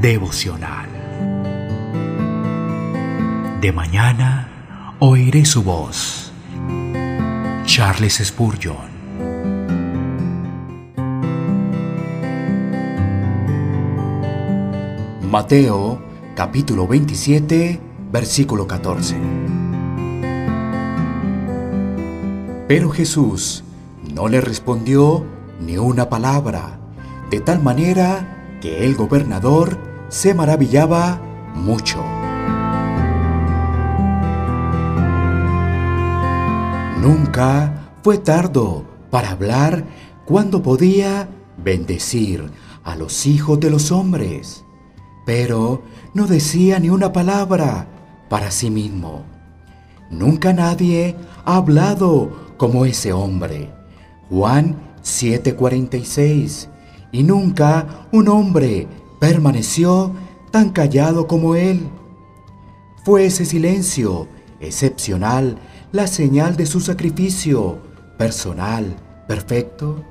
devocional. De mañana oiré su voz. Charles Spurgeon. Mateo capítulo 27 versículo 14. Pero Jesús no le respondió ni una palabra, de tal manera que el gobernador se maravillaba mucho. Nunca fue tardo para hablar cuando podía bendecir a los hijos de los hombres, pero no decía ni una palabra para sí mismo. Nunca nadie ha hablado como ese hombre. Juan 7:46. Y nunca un hombre permaneció tan callado como él. Fue ese silencio excepcional la señal de su sacrificio personal, perfecto.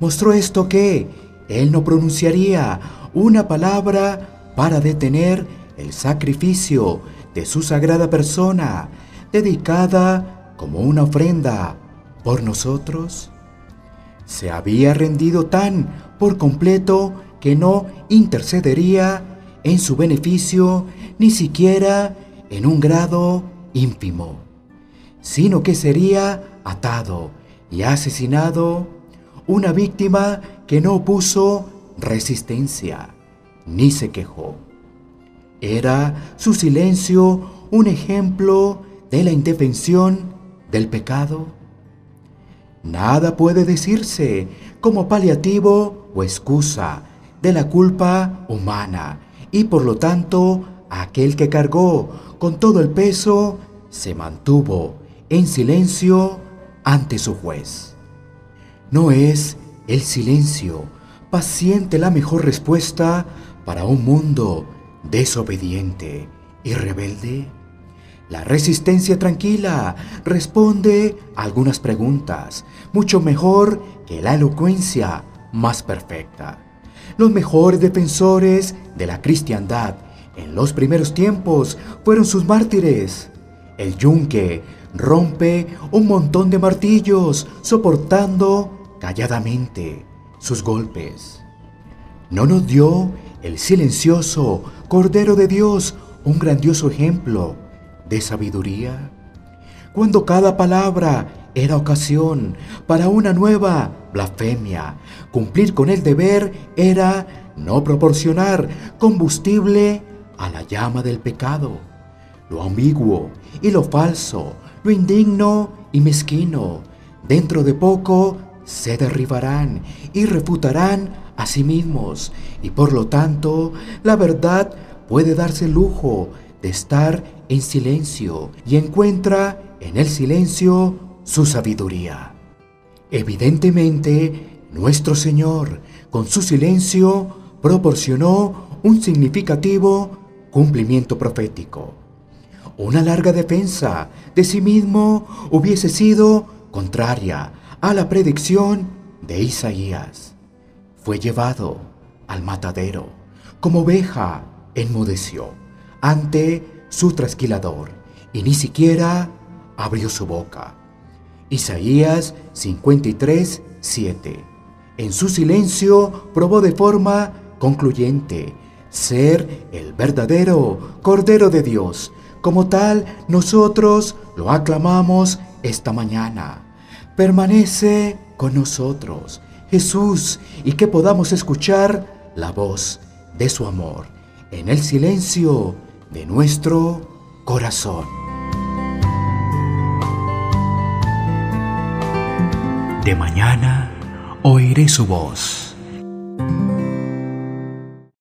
Mostró esto que él no pronunciaría una palabra para detener el sacrificio de su sagrada persona, dedicada como una ofrenda por nosotros. Se había rendido tan por completo que no intercedería en su beneficio ni siquiera en un grado ínfimo, sino que sería atado y asesinado una víctima que no opuso resistencia ni se quejó. Era su silencio un ejemplo de la indefensión del pecado. Nada puede decirse como paliativo o excusa de la culpa humana y por lo tanto aquel que cargó con todo el peso se mantuvo en silencio ante su juez. No es el silencio paciente la mejor respuesta para un mundo desobediente y rebelde? La resistencia tranquila responde a algunas preguntas, mucho mejor que la elocuencia más perfecta. Los mejores defensores de la cristiandad en los primeros tiempos fueron sus mártires. El yunque rompe un montón de martillos soportando calladamente sus golpes. No nos dio el silencioso Cordero de Dios un grandioso ejemplo de sabiduría? Cuando cada palabra era ocasión para una nueva blasfemia, cumplir con el deber era no proporcionar combustible a la llama del pecado. Lo ambiguo y lo falso, lo indigno y mezquino, dentro de poco se derribarán y refutarán a sí mismos y por lo tanto la verdad puede darse el lujo de estar en silencio y encuentra en el silencio su sabiduría. Evidentemente, nuestro Señor, con su silencio, proporcionó un significativo cumplimiento profético. Una larga defensa de sí mismo hubiese sido contraria a la predicción de Isaías. Fue llevado al matadero, como oveja enmudeció ante su trasquilador y ni siquiera abrió su boca. Isaías 53, 7. En su silencio probó de forma concluyente ser el verdadero Cordero de Dios. Como tal, nosotros lo aclamamos esta mañana. Permanece con nosotros, Jesús, y que podamos escuchar la voz de su amor en el silencio de nuestro corazón. De mañana oiré su voz